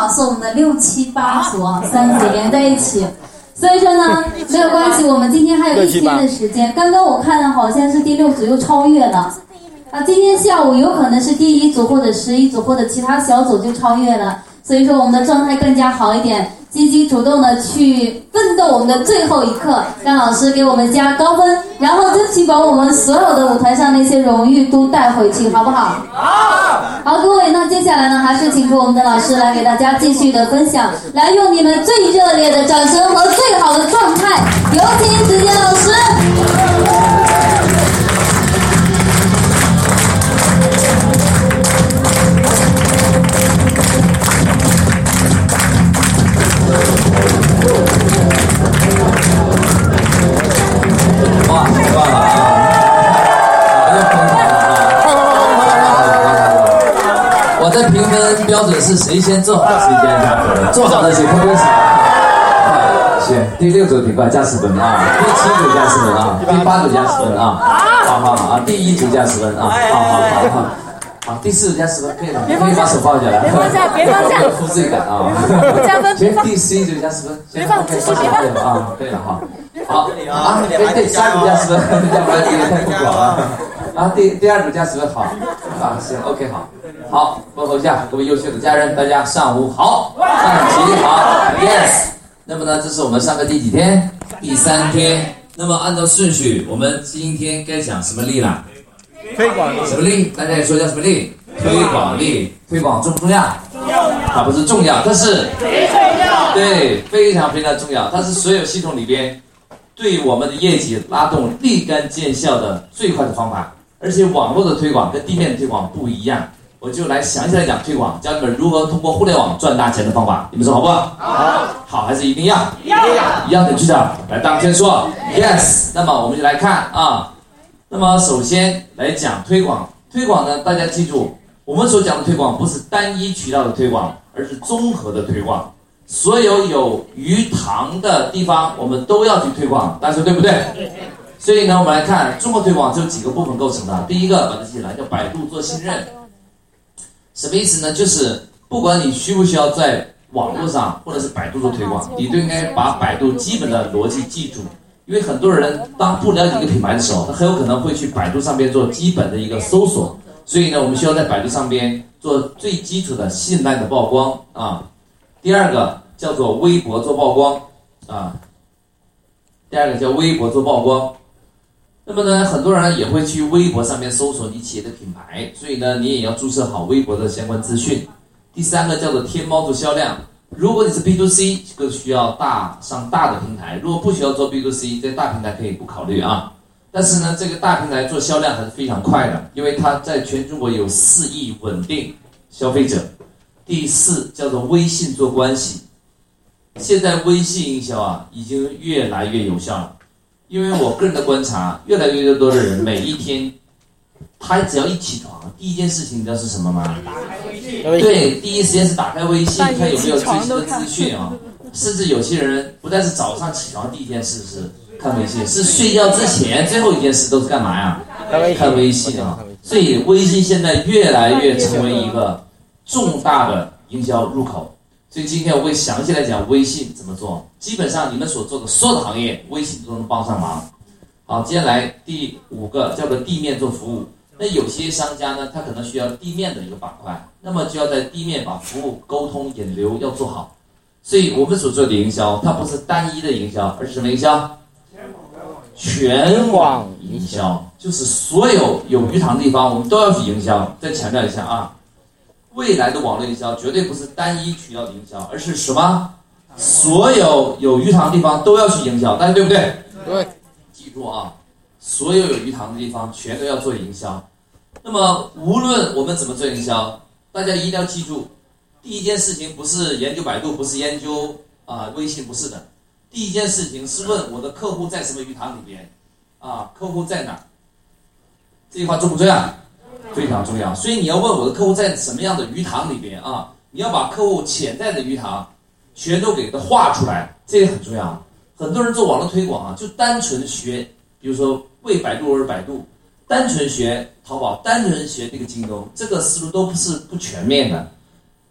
好是我们的六七八组啊，三组 连在一起。所以说呢，没有关系，我们今天还有一天的时间。刚刚我看了，好像是第六组又超越了。啊，今天下午有可能是第一组或者十一组或者其他小组就超越了。所以说我们的状态更加好一点，积极主动的去奋斗我们的最后一刻，让老师给我们加高分，然后争取把我们所有的舞台上那些荣誉都带回去，好不好？好。好，各位，那接下来呢，还是请出我们的老师来给大家继续的分享，来用你们最热烈的掌声和最好的状态，有请子健老师。标准是谁先做好谁先加分，做好的请拍拍手。行，第六组加十分啊！第七组加十分啊！第八组加十分啊！好好好啊！第一组加十分啊！好好好好。好，第四组加十分，可以了，可以把手放下来。别放下，别放下。负罪感啊！加分。行，第十一组加十分。别放，别放，别放啊！对了哈。好啊，对对，十二组加十分，要不然有点太不广了。啊，第第二组加十分，好啊，行，OK，好。好，问候一下各位优秀的家人，大家上午好，上午好，Yes。那么呢，这是我们上课第几天？第三天。那么按照顺序，我们今天该讲什么力了？推广什么力？大家也说叫什么力？推广力。推广重不重要？重要。它不是重要，但是非常重要。对，非常非常重要。它是所有系统里边对我们的业绩拉动立竿见效的最快的方法。而且网络的推广跟地面的推广不一样。我就来详细来讲推广，教你们如何通过互联网赚大钱的方法，你们说好不好？好，好还是一定要？要，一样的局长来当先说，yes。那么我们就来看啊，那么首先来讲推广，推广呢，大家记住，我们所讲的推广不是单一渠道的推广，而是综合的推广。所有有鱼塘的地方，我们都要去推广，大家说对不对？所以呢，我们来看综合推广，就几个部分构成的。第一个，把它记起来，叫百度做信任。什么意思呢？就是不管你需不需要在网络上或者是百度做推广，你都应该把百度基本的逻辑记住。因为很多人当不了解一个品牌的时候，他很有可能会去百度上边做基本的一个搜索。所以呢，我们需要在百度上边做最基础的信赖的曝光啊。第二个叫做微博做曝光啊。第二个叫微博做曝光。那么呢，很多人也会去微博上面搜索你企业的品牌，所以呢，你也要注册好微博的相关资讯。第三个叫做天猫做销量，如果你是 B to C，这个需要大上大的平台；如果不需要做 B to C，在大平台可以不考虑啊。但是呢，这个大平台做销量还是非常快的，因为它在全中国有四亿稳定消费者。第四叫做微信做关系，现在微信营销啊，已经越来越有效了。因为我个人的观察，越来越多的人每一天，他只要一起床，第一件事情你知道是什么吗？对，第一时间是打开微信，看有没有最新的资讯啊。甚至有些人不但是早上起床第一件事是看微信，是睡觉之前最后一件事都是干嘛呀？看微信啊。所以微信现在越来越成为一个重大的营销入口。所以今天我会详细来讲微信怎么做。基本上你们所做的所有的行业，微信都能帮上忙。好，接下来第五个叫做地面做服务。那有些商家呢，他可能需要地面的一个板块，那么就要在地面把服务沟通引流要做好。所以我们所做的营销，它不是单一的营销，而是什么营销？全网营销，就是所有有鱼塘的地方，我们都要去营销。再强调一下啊。未来的网络营销绝对不是单一渠道的营销，而是什么？所有有鱼塘的地方都要去营销，大家对不对？对。记住啊，所有有鱼塘的地方全都要做营销。那么无论我们怎么做营销，大家一定要记住，第一件事情不是研究百度，不是研究啊微信，不是的。第一件事情是问我的客户在什么鱼塘里边，啊，客户在哪？这句话重不重要？非常重要，所以你要问我的客户在什么样的鱼塘里边啊？你要把客户潜在的鱼塘全都给他画出来，这个很重要。很多人做网络推广啊，就单纯学，比如说为百度而百度，单纯学淘宝，单纯学这个京东，这个思路都不是不全面的。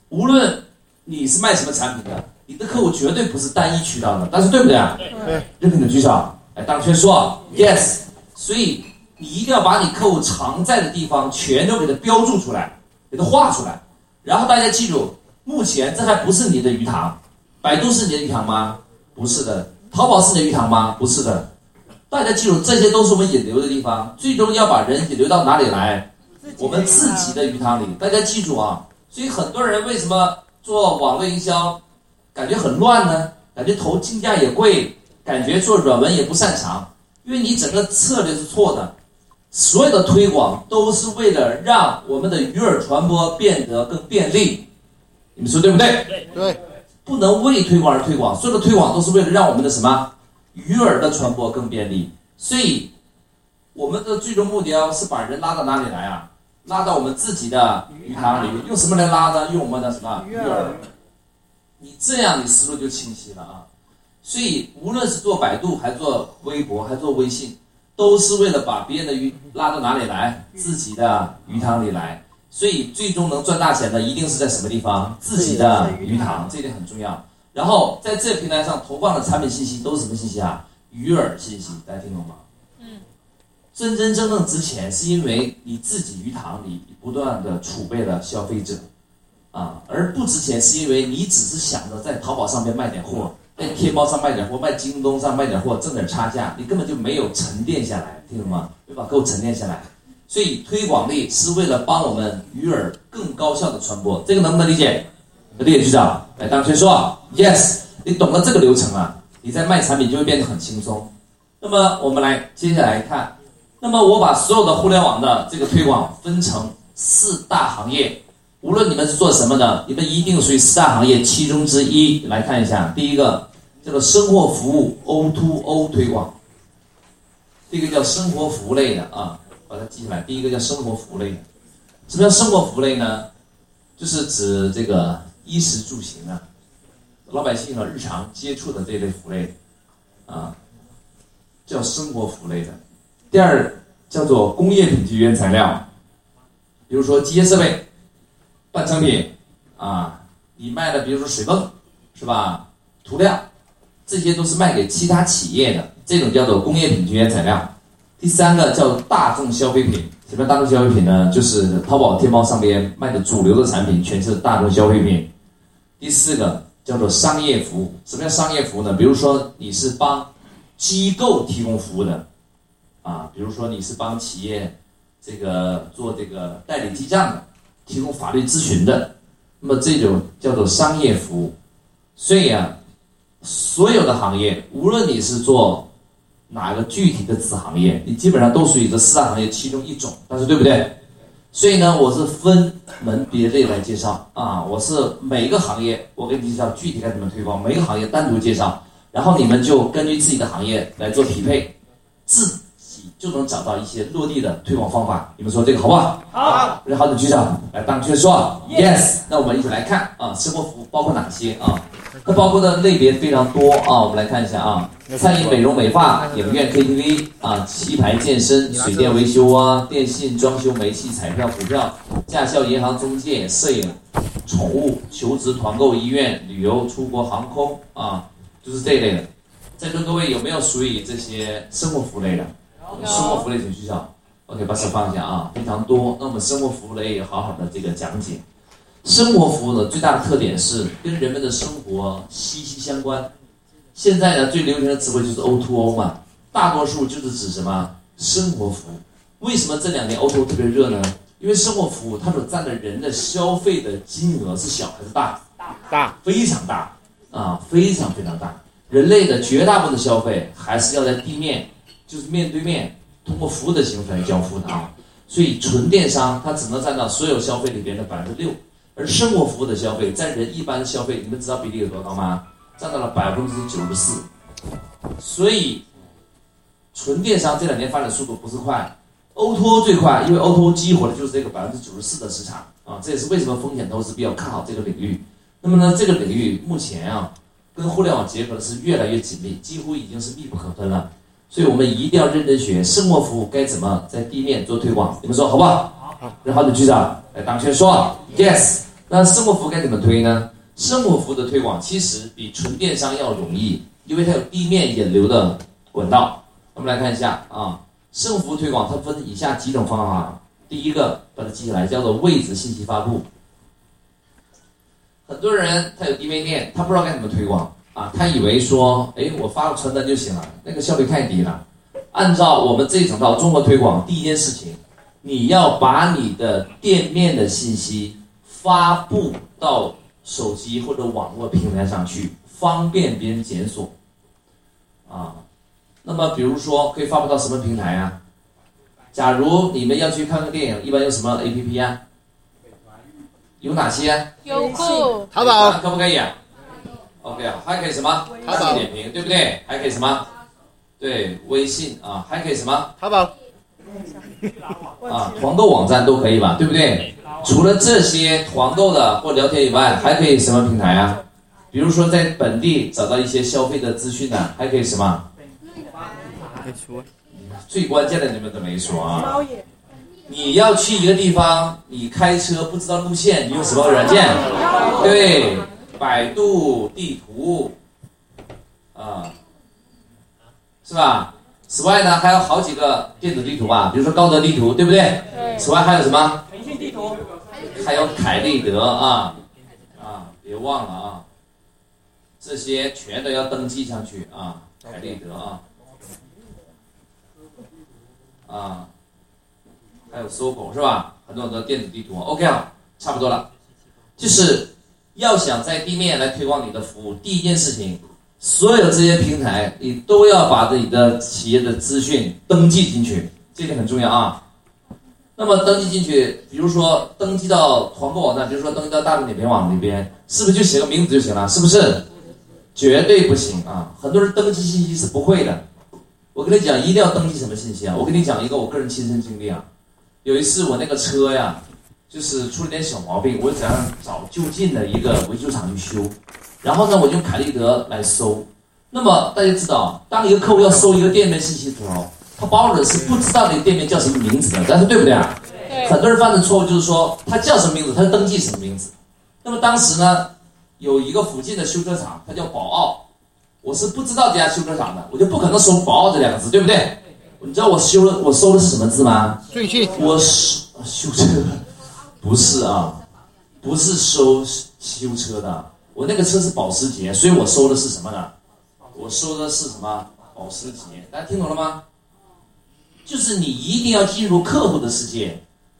无论你是卖什么产品的，你的客户绝对不是单一渠道的，但是对不对啊？对。认可的举手，来，当圈说 yes。所以你一定要把你客户常在的地方全都给它标注出来，给它画出来。然后大家记住，目前这还不是你的鱼塘，百度是你的鱼塘吗？不是的。淘宝是你的鱼塘吗？不是的。大家记住，这些都是我们引流的地方，最终要把人引流到哪里来？我们自己的鱼塘里。大家记住啊！所以很多人为什么做网络营销，感觉很乱呢？感觉投竞价也贵，感觉做软文也不擅长，因为你整个策略是错的。所有的推广都是为了让我们的鱼饵传播变得更便利，你们说对不对？对。不能为推广而推广，所有的推广都是为了让我们的什么鱼饵的传播更便利。所以，我们的最终目标是把人拉到哪里来啊？拉到我们自己的鱼塘里，用什么来拉呢？用我们的什么鱼饵？你这样，你思路就清晰了啊。所以，无论是做百度，还做微博，还做微信。都是为了把别人的鱼拉到哪里来，自己的鱼塘里来，所以最终能赚大钱的一定是在什么地方？自己的鱼塘，这点很重要。然后在这平台上投放的产品信息都是什么信息啊？鱼饵信息，大家听懂吗？嗯。真真正正值钱，是因为你自己鱼塘里不断的储备了消费者，啊，而不值钱是因为你只是想着在淘宝上面卖点货。在天猫上卖点货，卖京东上卖点货，挣点差价，你根本就没有沉淀下来，听懂吗？没把客户沉淀下来，所以推广力是为了帮我们鱼饵更高效的传播，这个能不能理解？理解局长，来，当先说，yes，你懂了这个流程啊，你在卖产品就会变得很轻松。那么我们来接下来看，那么我把所有的互联网的这个推广分成四大行业。无论你们是做什么的，你们一定属于四大行业其中之一。来看一下，第一个叫做生活服务 O to O 推广，这个叫生活服务类的啊，把它记下来。第一个叫生活服务类的，什么叫生活服务类呢？就是指这个衣食住行啊，老百姓啊日常接触的这类服类啊，叫生活服类的。第二叫做工业品级原材料，比如说机械设备。半成品啊，你卖的比如说水泵，是吧？涂料，这些都是卖给其他企业的，这种叫做工业品级原材料。第三个叫大众消费品，什么大众消费品呢？就是淘宝、天猫上边卖的主流的产品，全是大众消费品。第四个叫做商业服务，什么叫商业服务呢？比如说你是帮机构提供服务的，啊，比如说你是帮企业这个做这个代理记账的。提供法律咨询的，那么这种叫做商业服务。所以啊，所有的行业，无论你是做哪个具体的子行业，你基本上都属于这四大行业其中一种，但是对不对？所以呢，我是分门别类来介绍啊，我是每一个行业我给你介绍具体该怎么推广，每个行业单独介绍，然后你们就根据自己的行业来做匹配，自己。就能找到一些落地的推广方法，你们说这个好不好？好，好的，局长来当确说，yes。那我们一起来看啊，生活服务包括哪些啊？它包括的类别非常多啊，我们来看一下啊，餐饮、美容美发、影院、KTV 啊，棋牌、健身、水电维修啊，电信、装修、煤气、彩票、股票、驾校、银行、中介、摄影、宠物、求职、团购、医院、旅游、出国、航空啊，就是这一类的。在座各位有没有属于这些生活服务类的？生活服务类请举手，OK，把手放下啊，非常多。那我们生活服务类也好好的这个讲解。生活服务的最大的特点是跟人们的生活息息相关。现在呢，最流行的词汇就是 O to O 嘛，大多数就是指什么生活服务。为什么这两年 O to O 特别热呢？因为生活服务它所占的人的消费的金额是小还是大？大，大，非常大啊，非常非常大。人类的绝大部分的消费还是要在地面。就是面对面通过服务的形式来交付的啊，所以纯电商它只能占到所有消费里边的百分之六，而生活服务的消费占人一般消费，你们知道比例有多高吗？占到了百分之九十四。所以纯电商这两年发展速度不是快，O to O 最快，因为 O to O 激活的就是这个百分之九十四的市场啊，这也是为什么风险投资比较看好这个领域。那么呢，这个领域目前啊，跟互联网结合的是越来越紧密，几乎已经是密不可分了。所以我们一定要认真学生活服务该怎么在地面做推广，你们说好不好？好，好的，局长来当先说，yes。那生活服务该怎么推呢？生活服务的推广其实比纯电商要容易，因为它有地面引流的管道。我们来看一下啊，生活服务推广它分以下几种方法。第一个，把它记下来，叫做位置信息发布。很多人他有地面店，他不知道该怎么推广啊，他以为说，哎，我发个传单就行了，那个效率太低了。按照我们这一整套综合推广，第一件事情，你要把你的店面的信息发布到手机或者网络平台上去，方便别人检索。啊，那么比如说可以发布到什么平台呀？假如你们要去看个电影，一般用什么 APP 啊？有哪些？优酷、淘宝可不可以啊？OK 啊，还可以什么？淘宝点评，对不对？还可以什么？对，微信啊，还可以什么？淘宝啊，团购网站都可以吧？对不对？除了这些团购的或聊天以外，还可以什么平台啊？比如说在本地找到一些消费的资讯呢，还可以什么？最关键的你们都没说啊！你要去一个地方，你开车不知道路线，你用什么软件？对，百度地图，啊，是吧？此外呢，还有好几个电子地图吧，比如说高德地图，对不对？此外还有什么？腾讯地图，还有凯立德啊，啊，别忘了啊，这些全都要登记上去啊，凯立德啊，啊。还有搜狗是吧？很多很多电子地图，OK 啊，差不多了。就是要想在地面来推广你的服务，第一件事情，所有这些平台你都要把自己的企业的资讯登记进去，这点很重要啊。那么登记进去，比如说登记到团购网站，比如说登记到大众点评网里边，是不是就写个名字就行了？是不是？绝对不行啊！很多人登记信息是不会的。我跟你讲，一定要登记什么信息啊？我跟你讲一个我个人亲身经历啊。有一次我那个车呀，就是出了点小毛病，我想找就近的一个维修厂去修，然后呢，我用凯立德来搜。那么大家知道，当一个客户要搜一个店面信息的时候，他包的是不知道你店面叫什么名字的，但是对不对啊？很多人犯的错误就是说，他叫什么名字，他就登记什么名字。那么当时呢，有一个附近的修车厂，它叫宝奥，我是不知道这家修车厂的，我就不可能搜宝奥这两个字，对不对？你知道我修了，我搜的是什么字吗？最近。我是修车，不是啊，不是收修车的。我那个车是保时捷，所以我收的是什么呢？我收的是什么？保时捷。大家听懂了吗？就是你一定要进入客户的世界，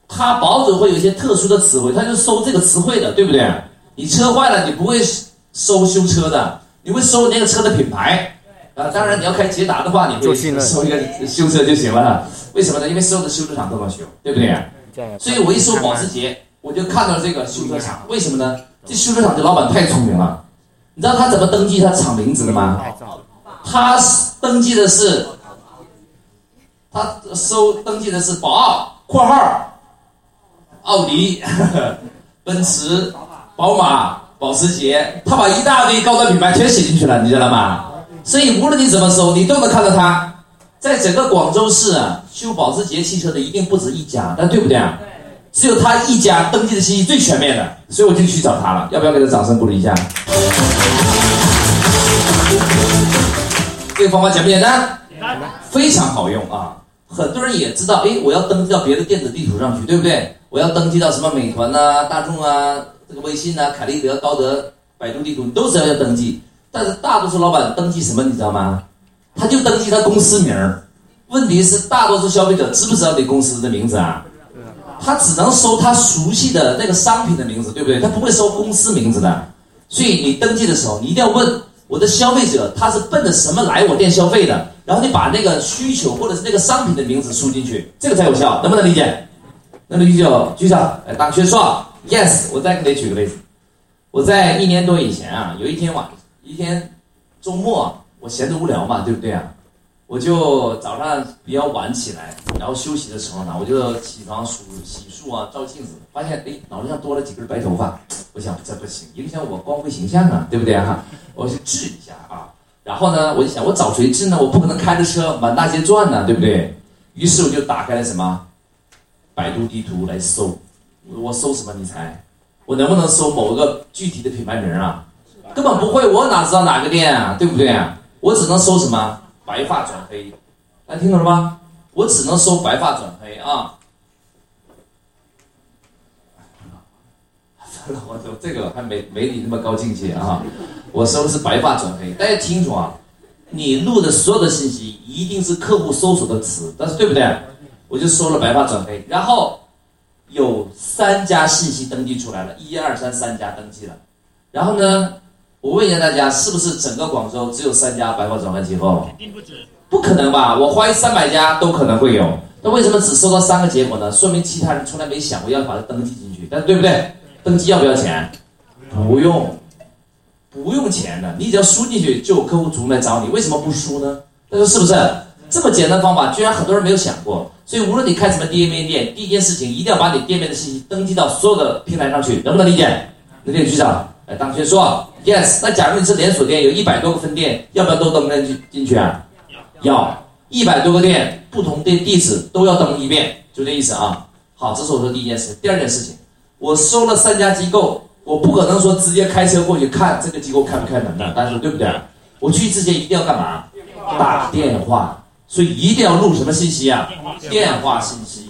他保准会有一些特殊的词汇，他就搜这个词汇的，对不对？你车坏了，你不会收修车的，你会搜那个车的品牌。啊，当然你要开捷达的话，你会收一个修车就行了。为什么呢？因为所有的修车厂都能修，对不对？所以我一搜保时捷，我就看到这个修车厂。为什么呢？这修车厂的老板太聪明了。你知道他怎么登记他厂名字的吗？他登记的是，他收登记的是宝奥（括号）、奥迪、奔驰、宝马、保时捷，他把一大堆高端品牌全写进去了，你知道吗？所以无论你怎么搜，你都能看到他。在整个广州市啊，修保时捷汽车的一定不止一家，但对不对啊？只有他一家登记的信息最全面的，所以我就去找他了。要不要给他掌声鼓励一下？这个方法简不简单？简单，非常好用啊！很多人也知道，哎，我要登记到别的电子地图上去，对不对？我要登记到什么美团呐、大众啊、这个微信呐、凯立德、高德、百度地图，你都是要要登记。但是大多数老板登记什么，你知道吗？他就登记他公司名儿。问题是大多数消费者知不知道你公司的名字啊？他只能搜他熟悉的那个商品的名字，对不对？他不会搜公司名字的。所以你登记的时候，你一定要问我的消费者他是奔着什么来我店消费的，然后你把那个需求或者是那个商品的名字输进去，这个才有效，能不能理解？能理解就举手。哎，大学说 yes。我再给你举个例子，我在一年多以前啊，有一天晚。一天周末，我闲着无聊嘛，对不对啊？我就早上比较晚起来，然后休息的时候呢，我就起床梳洗漱啊，照镜子，发现哎，脑袋上多了几根白头发。我想这不行，影响我光辉形象啊，对不对哈？我去治一下啊。然后呢，我就想，我找谁治呢？我不可能开着车满大街转呢，对不对？于是我就打开了什么百度地图来搜，我搜什么？你猜？我能不能搜某个具体的品牌名啊？根本不会，我哪知道哪个店啊？对不对啊？我只能搜什么白发转黑，大家听懂了吗？我只能搜白发转黑啊。我我这个还没没你那么高境界啊！我搜的是白发转黑，大家清楚啊！你录的所有的信息一定是客户搜索的词，但是对不对？我就搜了白发转黑，然后有三家信息登记出来了，一二三三家登记了。然后呢，我问一下大家，是不是整个广州只有三家白发转换机构？肯定不止。不可能吧？我怀疑三百家都可能会有。那为什么只收到三个结果呢？说明其他人从来没想过要把它登记进去，但对不对？登记要不要钱？不用，不用钱的，你只要输进去就有客户主动来找你。为什么不输呢？大家说是不是？这么简单方法，居然很多人没有想过。所以无论你开什么店面店，第一件事情一定要把你店面的信息登记到所有的平台上去，能不能理解？能理解局长？来，当先说，yes。那假如你是连锁店，有一百多个分店，要不要都登上去进去啊？要，一百多个店，不同的地址都要登一遍，就这意思啊。好，这是我说第一件事。第二件事情，我收了三家机构，我不可能说直接开车过去看这个机构开不开门的，大家说对不对？我去之前一定要干嘛？打电话，所以一定要录什么信息啊？电话信息。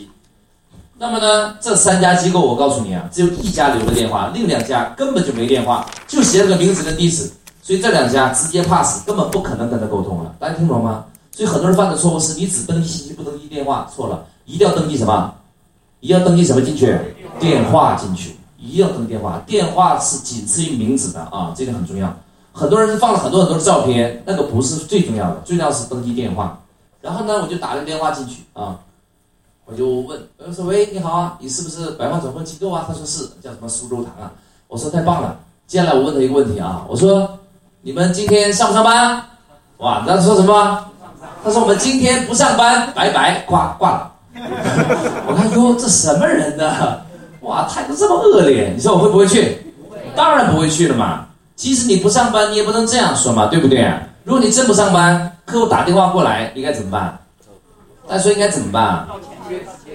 那么呢，这三家机构我告诉你啊，只有一家留了电话，另两家根本就没电话，就写了个名字跟地址，所以这两家直接 pass，根本不可能跟他沟通了。大家听懂吗？所以很多人犯的错误是你只登记信息不登记电话，错了，一定要登记什么？一定要登记什么进去？电话进去，一定要登电话，电话是仅次于名字的啊，这个很重要。很多人是放了很多很多的照片，那个不是最重要的，最重要是登记电话。然后呢，我就打了电话进去啊，我就问，我说喂，你好啊，你是不是百万转换机构啊？他说是，叫什么苏州堂啊？我说太棒了。接下来我问他一个问题啊，我说你们今天上不上班？哇，他说什么？他说我们今天不上班，拜拜，挂挂了。我看哟，这什么人呢？哇，态度这么恶劣，你说我会不会去？当然不会去了嘛。即使你不上班，你也不能这样说嘛，对不对？如果你真不上班，客户打电话过来，你该怎么办？大家说应该怎么办？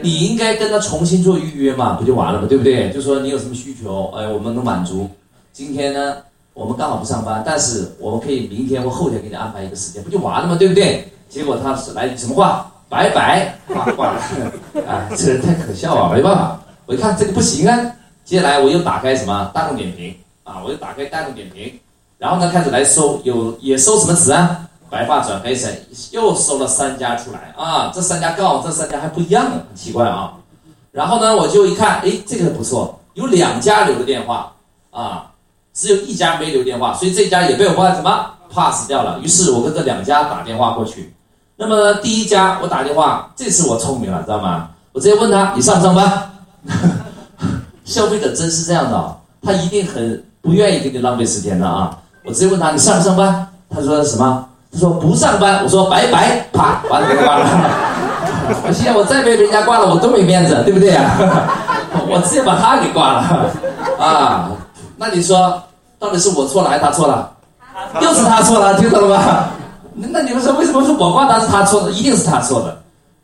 你应该跟他重新做预约嘛，不就完了嘛，对不对？就说你有什么需求，哎，我们能满足。今天呢，我们刚好不上班，但是我们可以明天或后天给你安排一个时间，不就完了嘛，对不对？结果他是来什么话？拜拜，挂挂了。啊，这人太可笑啊，没办法。我一看这个不行啊，接下来我又打开什么大众点评啊，我又打开大众点评，然后呢开始来搜，有也搜什么词啊？白发转黑神，又收了三家出来啊，这三家告诉这三家还不一样呢，很奇怪啊。然后呢我就一看，哎，这个不错，有两家留的电话啊，只有一家没留电话，所以这家也被我把什么 pass 掉了。于是我跟这两家打电话过去。那么第一家我打电话，这次我聪明了，知道吗？我直接问他，你上不上班？消费者真是这样的，他一定很不愿意给你浪费时间的啊！我直接问他，你上不上班？他说什么？他说不上班。我说拜拜，啪，把他给挂了。我现在我再被人家挂了，我多没面子，对不对啊？我直接把他给挂了啊！那你说，到底是我错了还是他错了？又是他错了，听懂了吗？那你们说为什么是我挂他是他错的？一定是他错的。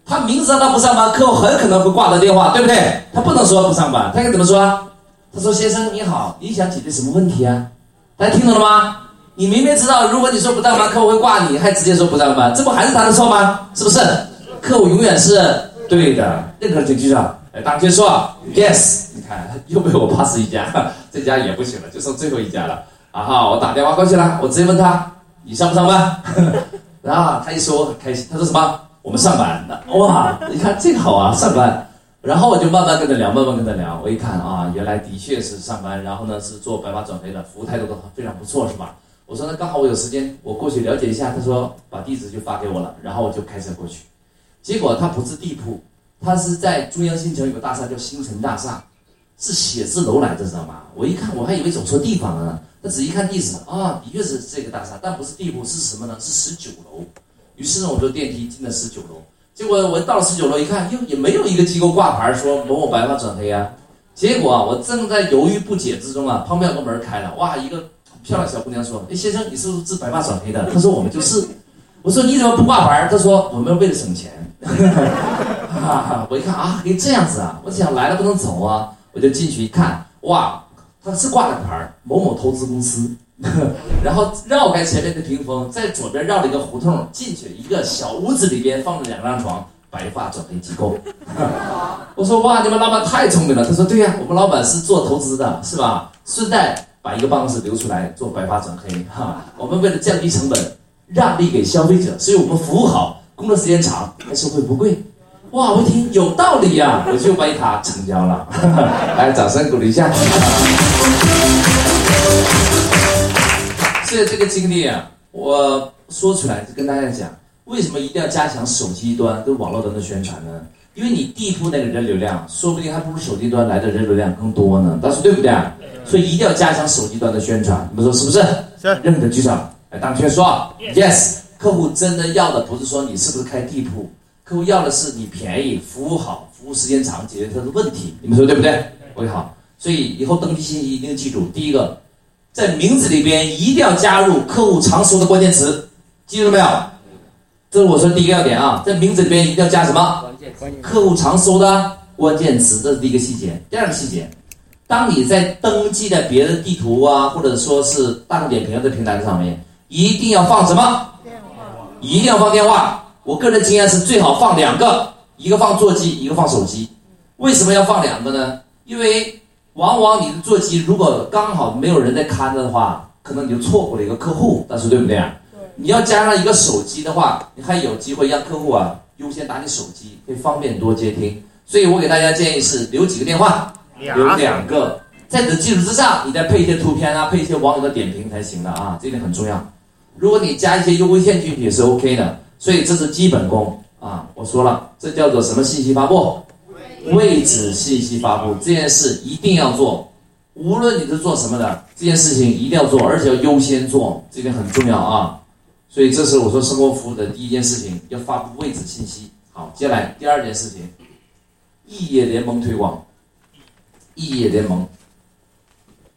他明知道他不上班，客户很可能会挂他电话，对不对？他不能说不上班，他应该怎么说？他说：“先生你好，你想解决什么问题啊？”大家听懂了吗？你明明知道，如果你说不上班，客户会挂你，还直接说不上班，这不还是他的错吗？是不是？客户永远是对的，任何请记上。哎，当先说 yes，你看又被我 pass 一家，这家也不行了，就剩最后一家了。然后，我打电话过去了，我直接问他。你上不上班？然后他一说很开心，他说什么？我们上班的。哇，你看这个好啊，上班。然后我就慢慢跟他聊，慢慢跟他聊。我一看啊，原来的确是上班，然后呢是做白马转黑的，服务态度都非常不错，是吧？我说那刚好我有时间，我过去了解一下。他说把地址就发给我了，然后我就开车过去。结果他不是地铺，他是在中央新城有个大厦叫新城大厦，是写字楼来的，知道吗？我一看我还以为走错地方了呢。他仔细看地址啊，的确是这个大厦，但不是地铺，是什么呢？是十九楼。于是呢，我坐电梯进了十九楼。结果我到了十九楼一看，哟，也没有一个机构挂牌说某某白发转黑啊。结果啊，我正在犹豫不解之中啊，旁边有个门开了，哇，一个漂亮小姑娘说：“哎，先生，你是不是治白发转黑的？”他说：“我们就是。”我说：“你怎么不挂牌？”他说：“我们为了省钱。”哈哈，我一看啊，可以这样子啊，我想来了不能走啊，我就进去一看，哇。他是挂两牌某某投资公司，然后绕开前面的屏风，在左边绕了一个胡同，进去一个小屋子里边放着两张床，白发转黑机构。我说哇，你们老板太聪明了。他说对呀、我们老板是做投资的，是吧？顺带把一个办公室留出来做白发转黑哈。我们为了降低成本，让利给消费者，所以我们服务好，工作时间长，还收费不贵。哇，我一听有道理呀、我就为他成交了。来，掌声鼓励一下。所以这个经历啊，我说出来就跟大家讲，为什么一定要加强手机端跟网络端的宣传呢？因为你地铺那个人流量，说不定还不如手机端来的人流量更多呢。大家说对不对？所以一定要加强手机端的宣传，你们说是不是？是认可的举手。来，当圈说，yes。客户真的要的不是说你是不是开地铺，客户要的是你便宜、服务好、服务时间长，解决他的问题。你们说对不对？OK 好。所以以后登记信息一定记住，第一个，在名字里边一定要加入客户常说的关键词，记住了没有？这是我说的第一个要点啊，在名字里边一定要加什么？客户常搜的关键词，这是第一个细节。第二个细节，当你在登记在别的地图啊，或者说是大众点评的平台上面，一定要放什么？一定要放电话。我个人经验是最好放两个，一个放座机，一个放手机。为什么要放两个呢？因为往往你的座机如果刚好没有人在看着的话，可能你就错过了一个客户，但是对不对啊？你要加上一个手机的话，你还有机会让客户啊优先打你手机，会方便多接听。所以我给大家建议是留几个电话，留两个，在你的基础之上，你再配一些图片啊，配一些网友的点评才行的啊，这点很重要。如果你加一些优惠券进去也是 OK 的，所以这是基本功啊。我说了，这叫做什么信息发布？位置信息发布这件事一定要做，无论你是做什么的，这件事情一定要做，而且要优先做，这点很重要啊。所以这是我说生活服务的第一件事情，要发布位置信息。好，接下来第二件事情，异业联盟推广。异业联盟，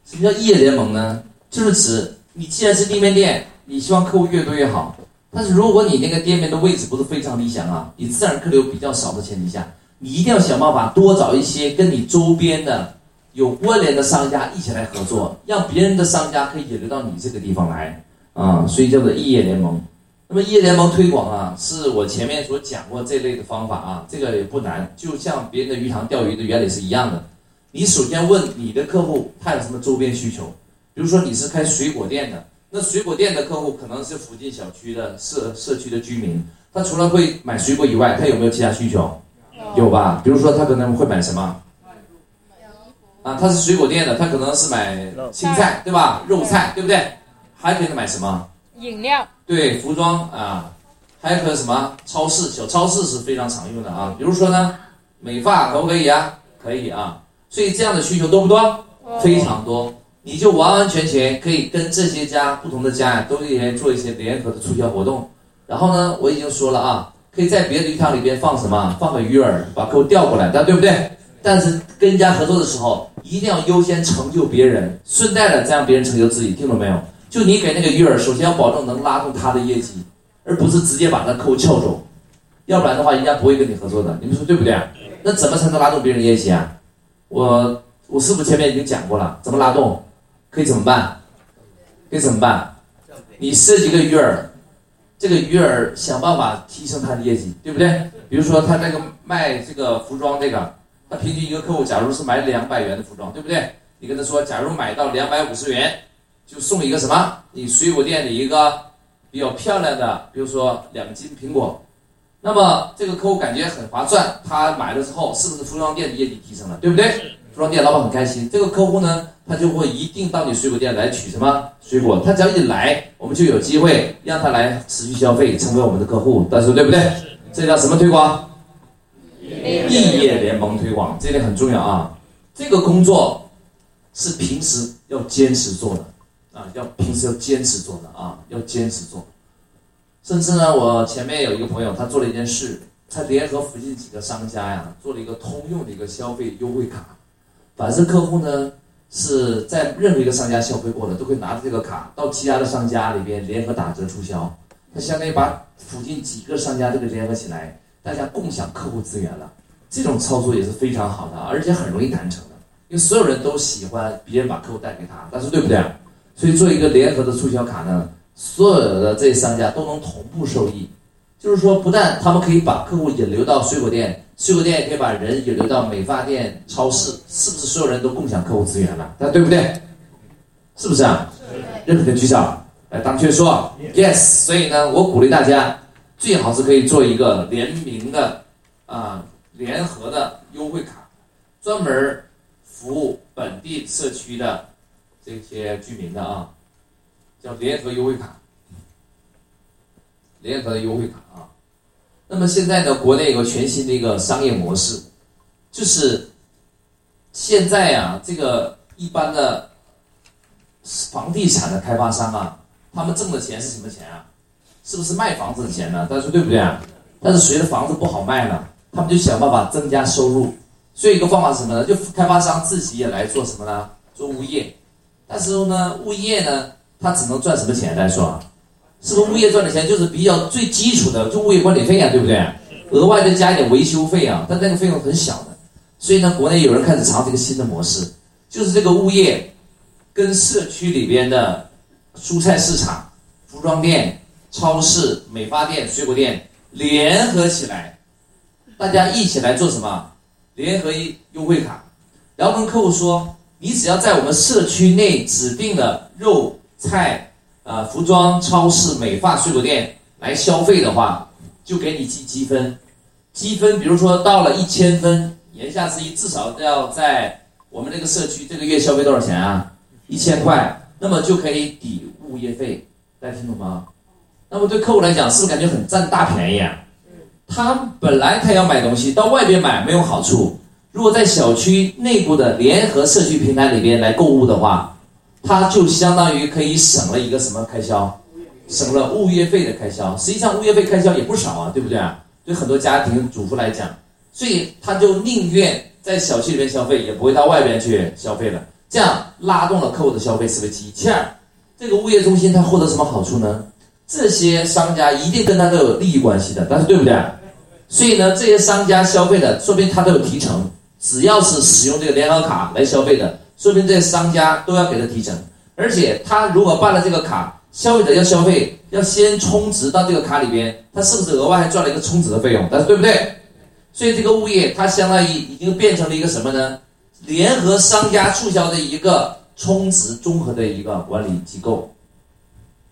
什么叫异业联盟呢？就是指你既然是地面店，你希望客户越多越好。但是如果你那个店面的位置不是非常理想啊，你自然客流比较少的前提下，你一定要想办法多找一些跟你周边的有关联的商家一起来合作，让别人的商家可以引流到你这个地方来啊，所以叫做异业联盟。那么异业联盟推广啊，是我前面所讲过这类的方法啊，这个也不难，就像别人的鱼塘钓鱼的原理是一样的。你首先问你的客户他有什么周边需求，比如说你是开水果店的，那水果店的客户可能是附近小区的社社区的居民，他除了会买水果以外，他有没有其他需求？有吧？比如说他可能会买什么？啊，他是水果店的，他可能是买青菜，对吧？肉菜，对不对？还可以买什么？饮料，对，服装啊，还可以什么？超市，小超市是非常常用的啊。比如说呢，美发可不可以啊？可以啊。所以这样的需求多不多？非常多。你就完完全全可以跟这些家不同的家呀，都可以做一些联合的促销活动。然后呢，我已经说了啊，可以在别的鱼塘里边放什么？放个鱼饵，把客户调过来，但对不对？但是跟人家合作的时候，一定要优先成就别人，顺带的再让别人成就自己，听懂没有？就你给那个鱼饵，首先要保证能拉动他的业绩，而不是直接把那客户撬走，要不然的话，人家不会跟你合作的。你们说对不对？那怎么才能拉动别人业绩啊？我我是不是前面已经讲过了？怎么拉动？可以怎么办？可以怎么办？你设计个鱼饵，这个鱼饵想办法提升他的业绩，对不对？比如说他那个卖这个服装这个，他平均一个客户假如是买两百元的服装，对不对？你跟他说，假如买到两百五十元，就送一个什么？你水果店里一个比较漂亮的，比如说两斤苹果。那么这个客户感觉很划算，他买了之后，是不是服装店的业绩提升了，对不对？服装店老板很开心，这个客户呢，他就会一定到你水果店来取什么水果，他只要一来，我们就有机会让他来持续消费，成为我们的客户，大家说对不对？这叫什么推广？异业联盟推广，这点很重要啊。这个工作是平时要坚持做的啊，要平时要坚持做的啊，要坚持做。甚至呢，我前面有一个朋友，他做了一件事，他联合附近几个商家呀，做了一个通用的一个消费优惠卡。凡是客户呢是在任何一个商家消费过的，都可以拿着这个卡到其他的商家里边联合打折促销。他相当于把附近几个商家都给联合起来，大家共享客户资源了。这种操作也是非常好的，而且很容易谈成的。因为所有人都喜欢别人把客户带给他，但是对不对？所以做一个联合的促销卡呢，所有的这些商家都能同步受益。就是说，不但他们可以把客户引流到水果店，水果店也可以把人引流到美发店、超市，是不是所有人都共享客户资源了？那对不对？是不是啊？认可的举手。来，当确说 yes。所以呢，我鼓励大家，最好是可以做一个联名的啊联合的优惠卡，专门服务本地社区的这些居民的啊，叫联合优惠卡。联合的优惠卡啊，那么现在呢，国内有个全新的一个商业模式，就是现在啊，这个一般的房地产的开发商啊，他们挣的钱是什么钱啊？是不是卖房子的钱呢？但是对不对啊？但是随着房子不好卖了，他们就想办法增加收入。所以一个方法是什么呢？就开发商自己也来做什么呢？做物业。但是呢，物业呢，他只能赚什么钱？来说？是不是物业赚的钱就是比较最基础的，就物业管理费啊，对不对？额外再加一点维修费啊，但那个费用很小的。所以呢，国内有人开始尝试一个新的模式，就是这个物业跟社区里边的蔬菜市场、服装店、超市、美发店、水果店联合起来，大家一起来做什么？联合优惠卡，然后跟客户说，你只要在我们社区内指定的肉菜。啊，服装、超市、美发、水果店来消费的话，就给你记积分。积分，比如说到了一千分，言下之意至少要在我们这个社区这个月消费多少钱啊？一千块，那么就可以抵物业费。大家听懂吗？那么对客户来讲，是不是感觉很占大便宜啊？他本来他要买东西，到外边买没有好处。如果在小区内部的联合社区平台里边来购物的话，它就相当于可以省了一个什么开销？省了物业费的开销。实际上物业费开销也不少啊，对不对啊？对很多家庭主妇来讲，所以他就宁愿在小区里面消费，也不会到外边去消费了。这样拉动了客户的消费，是不是积气儿？这个物业中心它获得什么好处呢？这些商家一定跟他都有利益关系的，但是对不对？所以呢，这些商家消费的，说明他都有提成。只要是使用这个联合卡来消费的。说明这商家都要给他提成，而且他如果办了这个卡，消费者要消费，要先充值到这个卡里边，他是不是额外还赚了一个充值的费用？但是对不对？所以这个物业它相当于已经变成了一个什么呢？联合商家促销的一个充值综合的一个管理机构。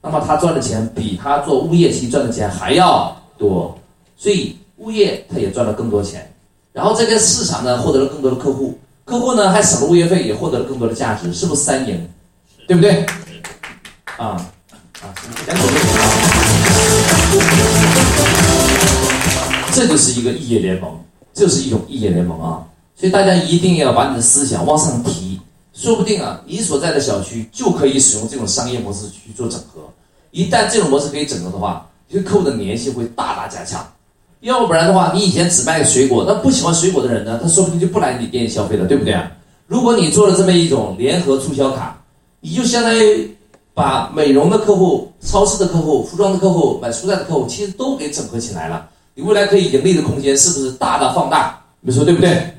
那么他赚的钱比他做物业期赚的钱还要多，所以物业他也赚了更多钱，然后这个市场呢获得了更多的客户。客户呢还省了物业费，也获得了更多的价值，是不是三赢？对不对？啊啊，两口这就是一个异业联盟，这是一种异业联盟啊！所以大家一定要把你的思想往上提，说不定啊，你所在的小区就可以使用这种商业模式去做整合。一旦这种模式可以整合的话，跟客户的粘性会大大加强。要不然的话，你以前只卖水果，那不喜欢水果的人呢，他说不定就不来你店消费了，对不对啊？如果你做了这么一种联合促销卡，你就相当于把美容的客户、超市的客户、服装的客户、买蔬菜的客户，其实都给整合起来了。你未来可以盈利的空间是不是大大放大？你们说对不对？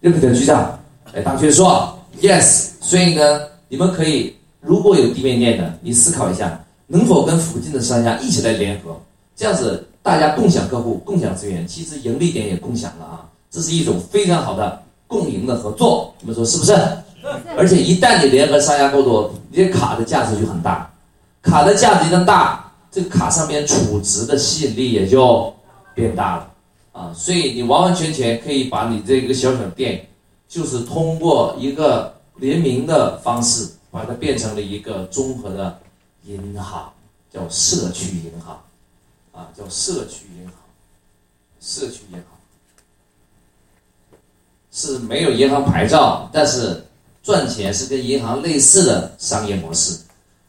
认可的局长，哎，大学说 yes。所以呢，你们可以如果有地面店的，你思考一下，能否跟附近的商家一起来联合，这样子。大家共享客户、共享资源，其实盈利点也共享了啊！这是一种非常好的共赢的合作，你们说是不是？而且一旦你联合商家够多，你这卡的价值就很大。卡的价值一旦大，这个卡上面储值的吸引力也就变大了啊！所以你完完全全可以把你这个小小店，就是通过一个联名的方式，把它变成了一个综合的银行，叫社区银行。啊，叫社区银行，社区银行是没有银行牌照，但是赚钱是跟银行类似的商业模式。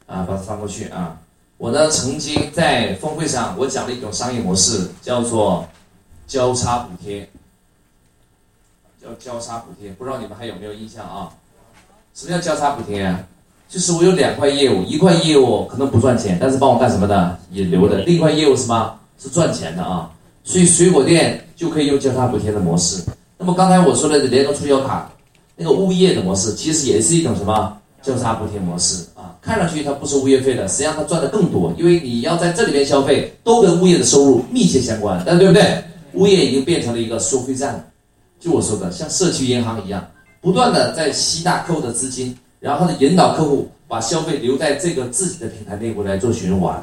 啊，把它翻过去啊。我呢曾经在峰会上，我讲了一种商业模式，叫做交叉补贴，叫交叉补贴，不知道你们还有没有印象啊？什么叫交叉补贴啊？就是我有两块业务，一块业务可能不赚钱，但是帮我干什么的？引流的。另一块业务是什么？是赚钱的啊。所以水果店就可以用交叉补贴的模式。那么刚才我说的联动促销卡，那个物业的模式，其实也是一种什么交叉补贴模式啊？看上去它不收物业费的，实际上它赚的更多，因为你要在这里面消费，都跟物业的收入密切相关，但对不对？物业已经变成了一个收费站，就我说的，像社区银行一样，不断的在吸纳客户的资金，然后呢引导客户把消费留在这个自己的平台内部来做循环，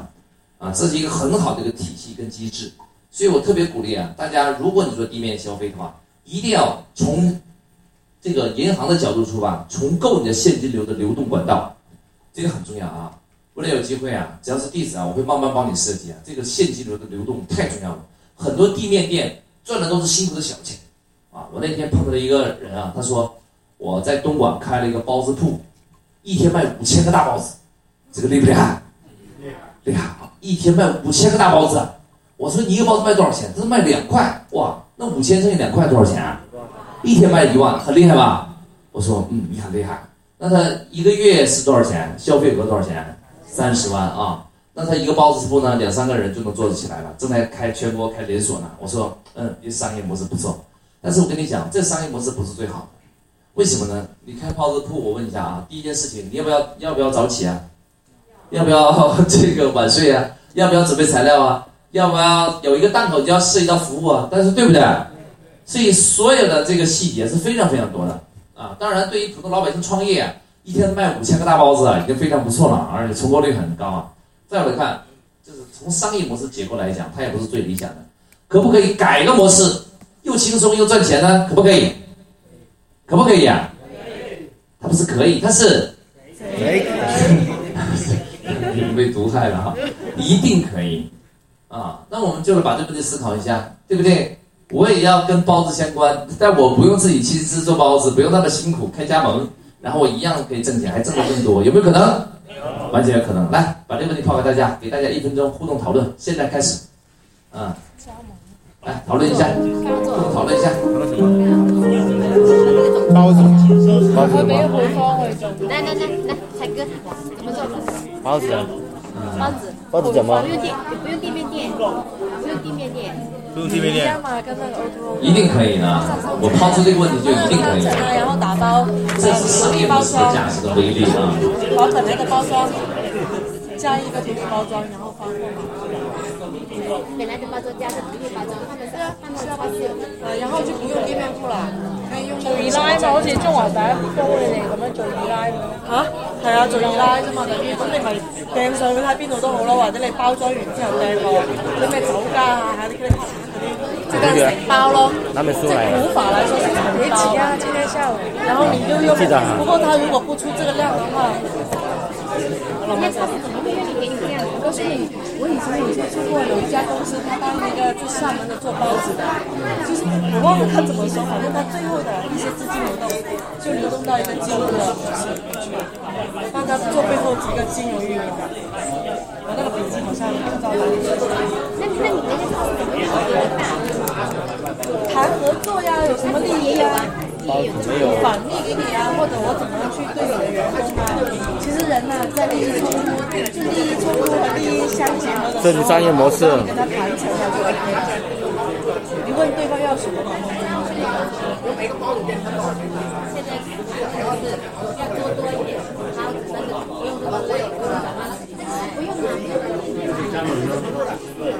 啊，这是一个很好的一个体系跟机制。所以我特别鼓励啊，大家如果你做地面消费的话，一定要从这个银行的角度出发，重构你的现金流的流动管道，这个很重要啊。未来有机会啊，只要是地址啊，我会慢慢帮你设计啊。这个现金流的流动太重要了，很多地面店赚的都是辛苦的小钱啊。我那天碰到了一个人啊，他说我在东莞开了一个包子铺，一天卖五千个大包子，这个厉不厉害？厉害，厉害啊！一天卖五千个大包子。我说你一个包子卖多少钱？他说卖两块。哇，那五千乘以两块多少钱啊？一天卖一万，很厉害吧？我说嗯，你很厉害。那他一个月是多少钱？消费额多少钱？三十万啊。那他一个包子铺呢，两三个人就能做得起来了。正在开全国开连锁呢。我说嗯，这商业模式不错。但是我跟你讲，这商业模式不是最好。为什么呢？你开包子铺，我问一下啊，第一件事情，你要不要要不要早起啊？要不要 这个晚睡啊？要不要准备材料啊？要不要有一个档口就要涉及到服务啊？但是对不对？所以所有的这个细节是非常非常多的啊。当然，对于普通老百姓创业啊，一天卖五千个大包子啊，已经非常不错了，而且成功率很高啊。再来看，就是从商业模式结构来讲，它也不是最理想的。可不可以改个模式，又轻松又赚钱呢？可不可以？可不可以啊？他不是可以，他是可以。你被毒害了哈，一定可以。啊，那我们就是把这个问题思考一下，对不对？我也要跟包子相关，但我不用自己亲自做包子，不用那么辛苦开加盟，然后我一样可以挣钱，还挣得更多，有没有可能？完全有可能。来，把这个问题抛给大家，给大家一分钟互动讨论，现在开始。啊，来讨论一下，讨论一下。包子，包子俾吗？配方去做。来来来来，彩哥，怎么做？包子啊，包子。包子怎么不？用地，不用地面店，不用地面店。不用地面店。嘛，跟那个 O to O。一定可以的，我抛出这个问题就一定可以。然后打包，这是商业模式的价值的威力啊！把本来的包装加一个独立包装，然后发货嘛。本来的包装加上独立包装，他们是啊，他们是要包装，呃，然后就不用店面鋪啦，可以用做二奶嘛，好似中華第一煲你哋咁樣做二奶咁。嚇，係啊，做二奶啫嘛，等於咁你咪掟上去睇邊度都好咯，或者你包裝完之後掟落啲咩酒家啊，啲嗰啲嗰啲，即係成包咯。拿本书来。古法来说是成包，啊，今天下午，然后你就用。记得哈不过他如果不出这个量的话，这样？我以前有接触过有一家公司，他当那个在厦门的做包子的，就是我忘了他怎么说，反正他最后的一些资金流动就流动到一个金融的公司里面去，帮他做背后几个金融运营的。我那个笔记好像不知道哪里。那那你们那个怎么样谈合作呀，有什么利益呀？包子没有。返利给你啊，或者我怎么样去对你的员工啊？其实人呐、在利益冲突，就利益冲突和利益相结合的时候，这是商业模式你跟他谈成了就 OK 了。你问对方要什么嘛？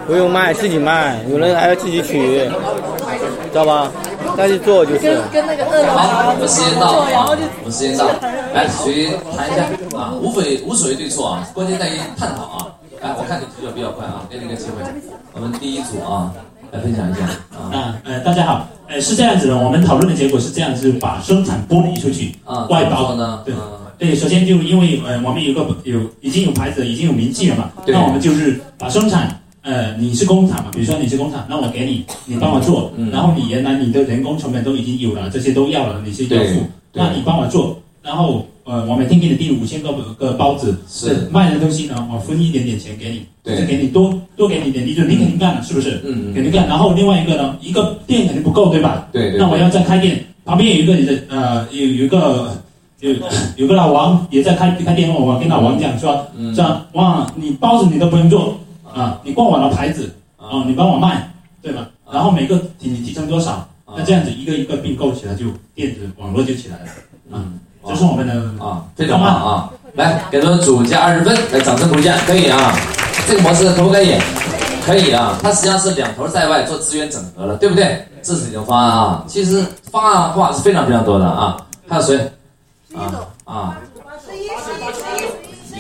不用卖，自己卖，有人还要自己取，知道吧？再去做就是。跟跟那个二楼好，我们时间到做，然后就，啊我们时间到，来，谁谈一下啊？无非无所谓对错啊，关键在于探讨啊。来，我看你提的比较快啊，给你个机会。我们第一组啊，来分享一下啊啊，呃，大家好，呃，是这样子的，我们讨论的结果是这样子，把生产剥离出去，啊，外包呢？对嗯对，首先就因为呃，我们有个有已经有牌子，已经有名气了嘛，那我们就是把生产，呃，你是工厂嘛，比如说你是工厂，那我给你，你帮我做，嗯然后你原来你的人工成本都已经有了，这些都要了，你是要对付，那你帮我做，然后呃，我每天给你订五千个个包子，是卖的东西呢，我分一点点钱给你，对就是给你多多给你一点利润，你肯定干了，是不是？嗯嗯，肯定干。然后另外一个呢，一个店肯定不够，对吧？对对。那我要再开店，旁边有一个你的呃，有有一个有有个老王也在开开店，我跟老王讲说，嗯这样哇，你包子你都不用做啊，你逛完了牌子啊啊，你帮我卖，对吧？然后每个提你提成多少啊那这样子一个一个并购起来，就电子网络就起来了。嗯，这是我们的啊，非常棒啊！来，给他们组加二十分，来，掌声鼓励一下，可以啊。这个模式可不可以？可以啊，它实际上是两头在外做资源整合了，对不对？这是一种方案啊。其实方案话是非常非常多的啊。还有谁？啊啊。你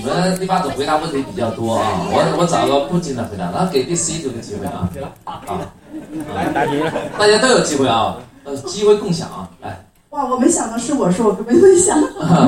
们第八组回答问题比较多啊，我我找个不经常回答，那给第十一组个机会啊。啊。答题，大家都有机会啊，呃，机会共享啊，来。哇，我没想到是我说，我根本没想。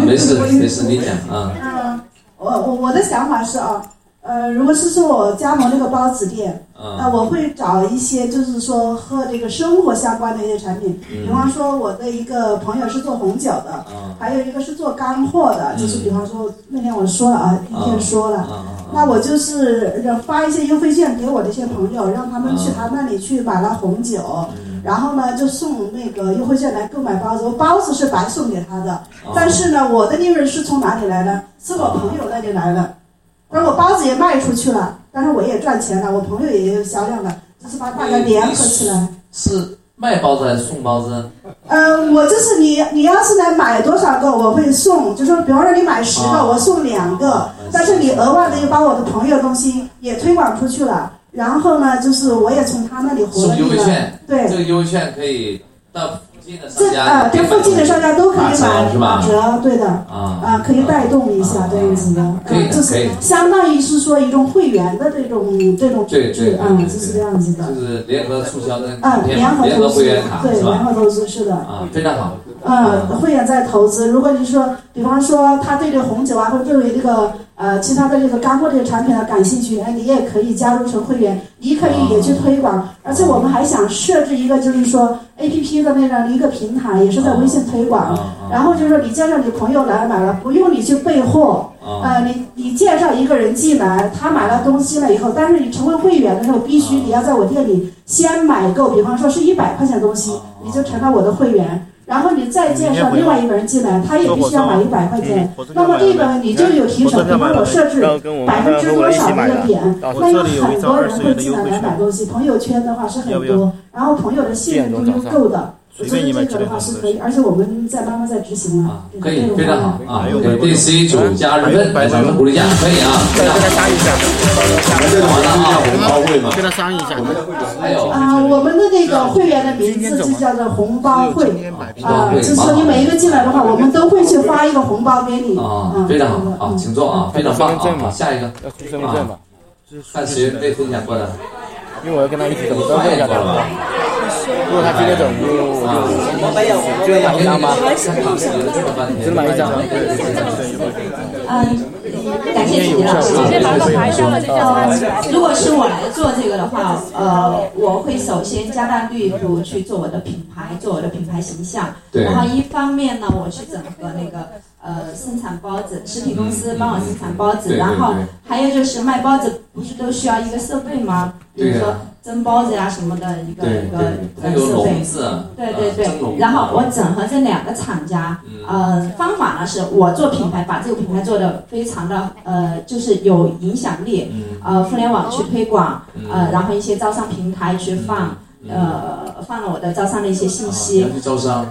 没事没事，你讲啊。嗯，我我我的想法是啊。呃，如果是说我加盟这个包子店，那我会找一些就是说和这个生活相关的一些产品，比方说我的一个朋友是做红酒的，还有一个是做干货的，就是比方说那天我说了啊，一天说了，那我就是发一些优惠券给我这些朋友，让他们去他那里去买了红酒，然后呢就送那个优惠券来购买包子，我包子是白送给他的，但是呢我的利润是从哪里来的？是我朋友那里来的。而我包子也卖出去了，但是我也赚钱了，我朋友也有销量的，就是把大家联合起来。是卖包子还是送包子？呃，我就是你，你要是来买多少个，我会送，就说比方说你买十个，我送两个，但是你额外的又把我的朋友东西也推广出去了，然后呢，就是我也从他那里获利了。对，这个优惠券可以到。这啊，这附近的商家都可以买打折，对的。啊啊，可以带动一下这样子的，嗯，就是相当于是说一种会员的这种这种对对啊，就是这样子的，就是联合促销的啊，联合联合会员卡对，联合投资是的。啊，非常好。呃，会员在投资。如果你说，比方说他对这红酒啊，或者对这个呃其他的这个干货这个产品呢感兴趣，哎，你也可以加入成会员，你可以也去推广。而且我们还想设置一个，就是说 A P P 的那样的一个平台，也是在微信推广。然后就是说，你介绍你朋友来买了，不用你去备货。呃，你你介绍一个人进来，他买了东西了以后，但是你成为会员的时候，必须你要在我店里先买够，比方说是一百块钱东西，你就成了我的会员。然后你再介绍另外一个人进来，他也必须要买一百块钱。那么这个你就有提成，比方我设置百分之多少那个点，那有很多人会进来来买东西。朋友圈的话是很多，然后朋友的信任度又够的。我觉得这个的话是可以，而且我们在慢慢在执行啊。可以，非常好啊！给第 C 组加二十分，咱们鼓励一下，可以啊。跟他商议一下，这个完了啊，红包会嘛？跟他商议一下。还有啊，我们的那个会员的名字就叫做红包会啊，就是说你每一个进来的话，我们都会去发一个红包给你啊。非常好啊，请坐啊，非常棒啊。下一个身份证吧，看谁被分享过的。因为我要跟他一起走，都问一下他吧。如果他今天走，我就就买一张吗？只买一张。嗯，感谢李老师。呃，如果是我来做这个的话，呃，我会首先加大力度去做我的品牌，做我的品牌形象。然后一方面呢，我去整合那个呃生产包子，食品公司帮我生产包子。然后还有就是卖包子，不是都需要一个设备吗？比如说蒸包子呀什么的一个一个设备。对对对。然后我整合这两个厂家，呃，方法呢是我做品牌，把这个品牌做的非常的呃，就是有影响力，呃，互联网去推广，呃，然后一些招商平台去放，呃，放了我的招商的一些信息。招商。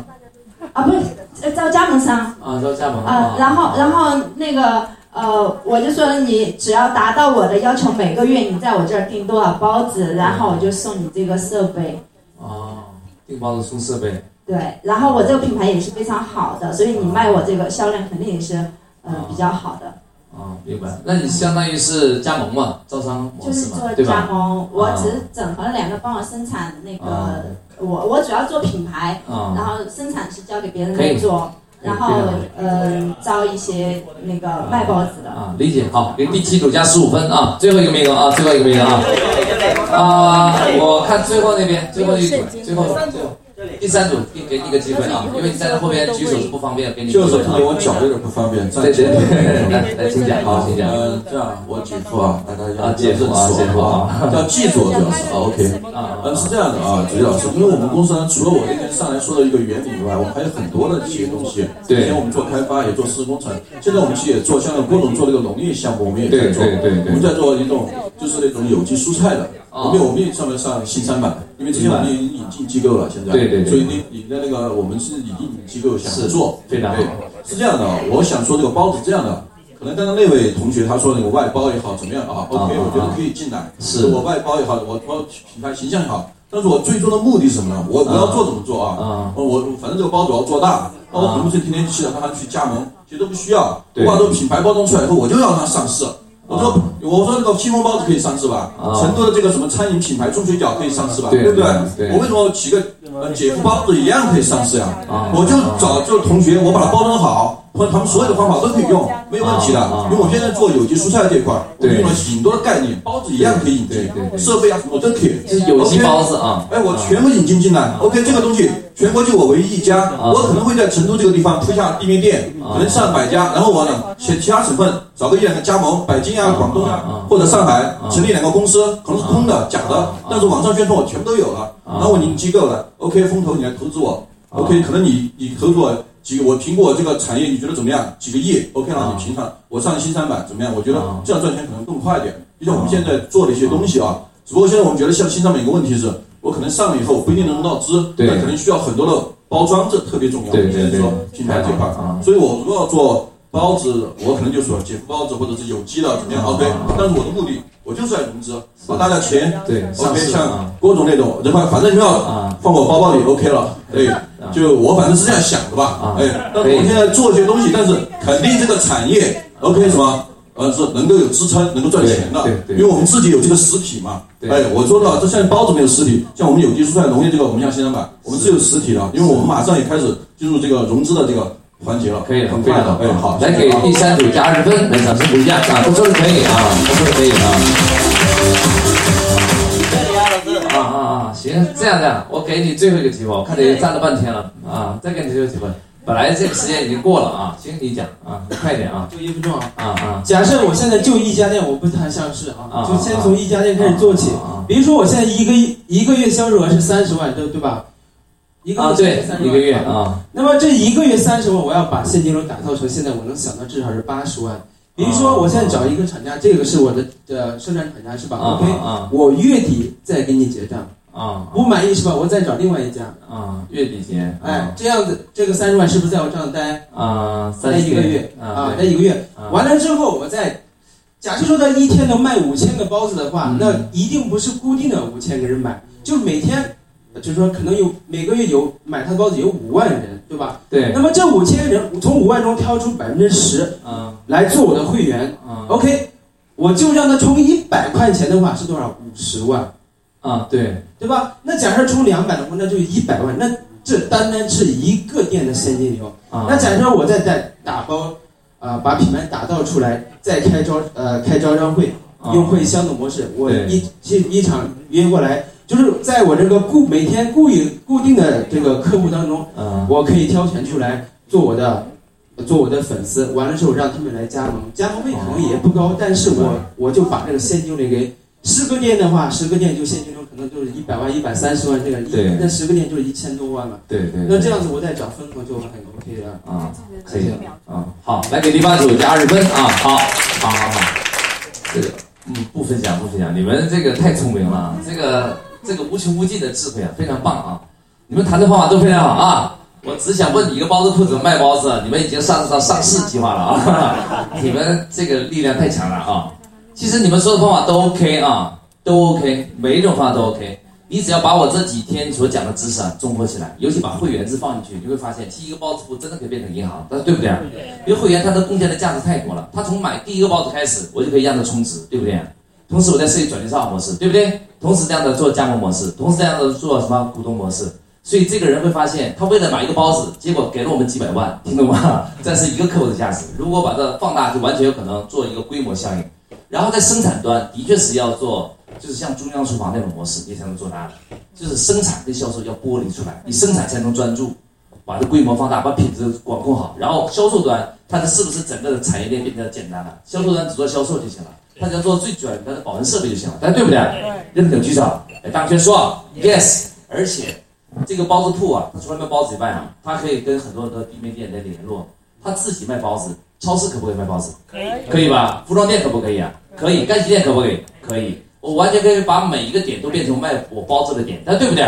啊，不是招加盟商。啊，招加盟。啊，然后然后那个。呃，我就说你只要达到我的要求，每个月你在我这儿订多少包子，然后我就送你这个设备。哦，订包子送设备。对，然后我这个品牌也是非常好的，所以你卖我这个销量肯定也是呃比较好的。哦，明白。那你相当于是加盟嘛，招商模式嘛，就是做加盟，我只是整合了两个帮我生产那个，我我主要做品牌，然后生产是交给别人来做。然后，呃，招一些那个卖包子的啊，理解好，给第七组加十五分啊，最后一个名额啊，最后一个名额啊，啊，我看最后那边最后一组，最后最后。第三组给给你一个机会啊，因为你站在后边举手是不方便，给你。就是因为我脚有点不方便。对对对，来来，请讲，好，请讲。呃，这样，我姐夫啊，大家要姐夫啊，姐夫啊，要记住主要是啊，OK 啊，嗯，是这样的啊，子怡老师，因为我们公司呢，除了我那天上来说的一个原理以外，我们还有很多的这些东西。对。以前我们做开发，也做施工程，现在我们其实也做，像郭总做这个农业项目，我们也在做。对对对。我们在做一种，就就是那种有机蔬菜的，我们我们也上面上新三板，因为之前我们已经引进机构了，现在对对对所以你你的那个我们是引进机构想做，非常好对，是这样的，我想说这个包子这样的。可能刚刚那位同学他说那个外包也好怎么样啊？OK，我觉得可以进来。是我外包也好，我包品牌形象也好，但是我最终的目的是什么呢？我我要做怎么做啊？我我反正这个包子我要做大，那我肯定不是天天去让他去加盟，其实都不需要。我把这个品牌包装出来以后，我就要让它上市。我说我说那个清风包子可以上市吧？成都的这个什么餐饮品牌钟水饺可以上市吧？对不对对？我为什么起个呃姐夫包子一样可以上市呀？我就找这个同学，我把它包装好。或者他们所有的方法都可以用，没有问题的。因为我现在做有机蔬菜这一块，我用了很多的概念，包子一样可以引进，设备啊什么都可以。这有机包子啊，哎，我全部引进进来。OK，这个东西全国就我唯一一家，我可能会在成都这个地方铺下地面店，可能上百家，然后我呢，其其他省份找个一两个加盟，北京啊、广东啊或者上海成立两个公司，可能是空的、假的，但是网上宣传我全部都有了。然后我引机构了，OK，风投你来投资我，OK，可能你你投资我。几个我苹果这个产业你觉得怎么样？几个亿，OK 了，你平常，我上新三板怎么样？我觉得这样赚钱可能更快一点。就像我们现在做的一些东西啊，只不过现在我们觉得像新三板一个问题是，我可能上了以后不一定能融到资，对，可能需要很多的包装，这特别重要。对对对，说品牌这块啊，所以我如果要做包子，我可能就说姐夫包子或者是有机的怎么样？OK，但是我的目的我就是要融资，把大家钱对，OK，像郭总那种，人反反正你要放我包包里 OK 了，对。就我反正是这样想的吧，哎，但是我现在做一些东西，但是肯定这个产业 OK 什么，呃，是能够有支撑，能够赚钱的，因为我们自己有这个实体嘛，哎，我说的这现在包子没有实体，像我们有机蔬菜农业这个，我们像新三板，我们是有实体的，因为我们马上也开始进入这个融资的这个环节了，可以了，很快的，哎，好，来给第三组加二十分，来掌声鼓励一下啊，都说的可以啊，都说的可以啊。啊啊啊！行，这样这样，我给你最后一个机会，我看你站了半天了啊，再给你最后机会。本来这个时间已经过了啊，行，你讲啊，你快点啊，就一分钟啊啊啊！假设我现在就一家店，我不谈上市啊，就先从一家店开始做起啊。比如说我现在一个一个月销售额是三十万，对对吧？一个月对，一个月啊。那么这一个月三十万，我要把现金流打造成现在我能想到至少是八十万。比如说，我现在找一个厂家，这个是我的呃生产厂家是吧？OK，我月底再给你结账啊，不满意是吧？我再找另外一家啊，月底结。哎，这样子，这个三十万是不是在我账上待啊？待一个月啊？待一个月，完了之后，我再假设说他一天能卖五千个包子的话，那一定不是固定的五千个人买，就每天。就是说，可能有每个月有买他的包子有五万人，对吧？对。那么这五千人从五万中挑出百分之十，嗯，来做我的会员，嗯，OK，我就让他充一百块钱的话是多少？五十万，啊，对，对吧？那假设充两百的话，那就一百万，那这单单是一个店的现金流。啊，那假设我再再打包，啊，把品牌打造出来，再开招呃开招商会，用会销的模式，我一一一场约过来。就是在我这个固每天固有固定的这个客户当中，我可以挑选出来做我的，做我的粉丝，完了之后让他们来加盟，加盟费可能也不高，但是我我就把这个现金流给十个店的话，十个店就现金流可能就是一百万、一百三十万这个，那十个店就是一千多万了。对对。那这样子我再找分红就很 OK 了。啊，可以。啊，好，来给第八组加二十分。啊，好，好好好，这个嗯不分享不分享，你们这个太聪明了，这个。这个无穷无尽的智慧啊，非常棒啊！你们谈的方法都非常好啊！我只想问你一个包子铺怎么卖包子？你们已经上升到上市计划了啊！你们这个力量太强了啊！其实你们说的方法都 OK 啊，都 OK，每一种方法都 OK。你只要把我这几天所讲的知识啊综合起来，尤其把会员制放进去，你会发现，其实一个包子铺真的可以变成银行，但是对不对？因为会员他的贡献的价值太多了，他从买第一个包子开始，我就可以让他充值，对不对？同时我在设计转介绍模式，对不对？同时这样的做加盟模式，同时这样的做什么股东模式，所以这个人会发现，他为了买一个包子，结果给了我们几百万，听懂吗？这是一个客户的价值。如果把这放大，就完全有可能做一个规模效应。然后在生产端，的确是要做，就是像中央厨房那种模式，你才能做大的，就是生产跟销售要剥离出来，你生产才能专注，把这规模放大，把品质管控好。然后销售端，它的是不是整个的产业链变得简单了？销售端只做销售就行了。他只要做最简单的保温设备就行了，大家对不对？认可举手。哎，大家说 yes。而且这个包子铺啊，他除了卖包子以外啊，他可以跟很多的地面店在联络。他自己卖包子，超市可不可以卖包子？可以，可以吧？服装店可不可以啊？可以，干洗店可不可以？可以，我完全可以把每一个点都变成卖我包子的点，但对不对？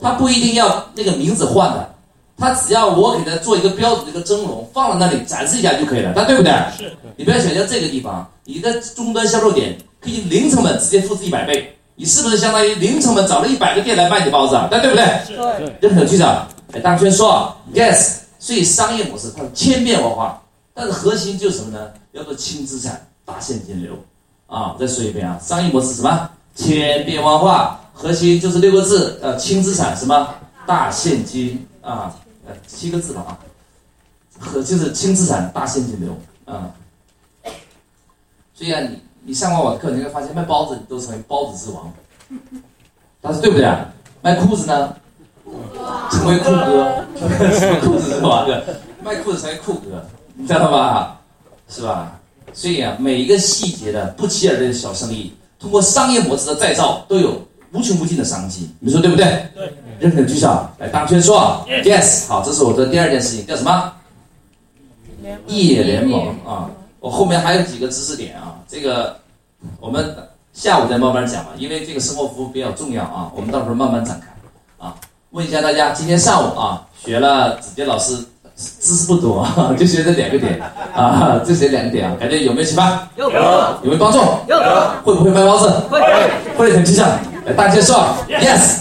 他不一定要那个名字换的，他只要我给他做一个标准的一个蒸笼，放在那里展示一下就可以了，但对不对？是。你不要想象这个地方，你的终端销售点可以零成本直接复制一百倍，你是不是相当于零成本找了一百个店来卖你包子啊？但对不对？对。这很有趣的。哎，大圈说，yes，所以商业模式它是千变万化，但是核心就是什么呢？要做轻资产、大现金流。啊，再说一遍啊，商业模式什么？千变万化，核心就是六个字，呃，轻资产什么？大现金啊，七个字吧啊，和就是轻资产、大现金流啊。所以啊，你你上过我的课，你会发现卖包子都成为包子之王，但是对不对啊？卖裤子呢，成为裤哥，什么裤子之王？卖裤子成为裤哥，你知道吗？是吧？所以啊，每一个细节的不起眼的小生意，通过商业模式的再造，都有无穷无尽的商机。你说对不对？对。认可举手。来，当圈说，yes。好，这是我的第二件事情，叫什么？业联盟啊。我后面还有几个知识点啊，这个我们下午再慢慢讲吧，因为这个生活服务比较重要啊，我们到时候慢慢展开啊。问一下大家，今天上午啊，学了子杰老师。知识不多，就学这两个点啊，就学两个点啊，感觉有没有启发？有。有没有帮助？有。会不会卖包子？会。会很形象。来，大家说，yes。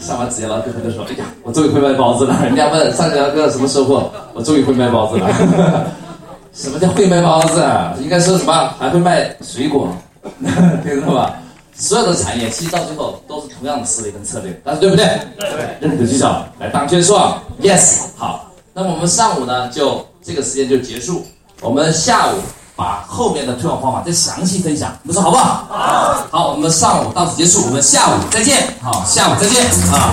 上完职业了，哥他就说：“哎呀，我终于会卖包子了。”人家问上节课什么收获？我终于会卖包子了。什么叫会卖包子？应该说什么？还会卖水果，听懂吧？所有的产业其实到最后都是同样的思维跟策略，但是对不对？对。认可举手。来，当圈说，yes。好。那么我们上午呢，就这个时间就结束。我们下午把后面的推广方法再详细分享，你们说好不好？好。好，我们上午到此结束，我们下午再见。好，下午再见啊。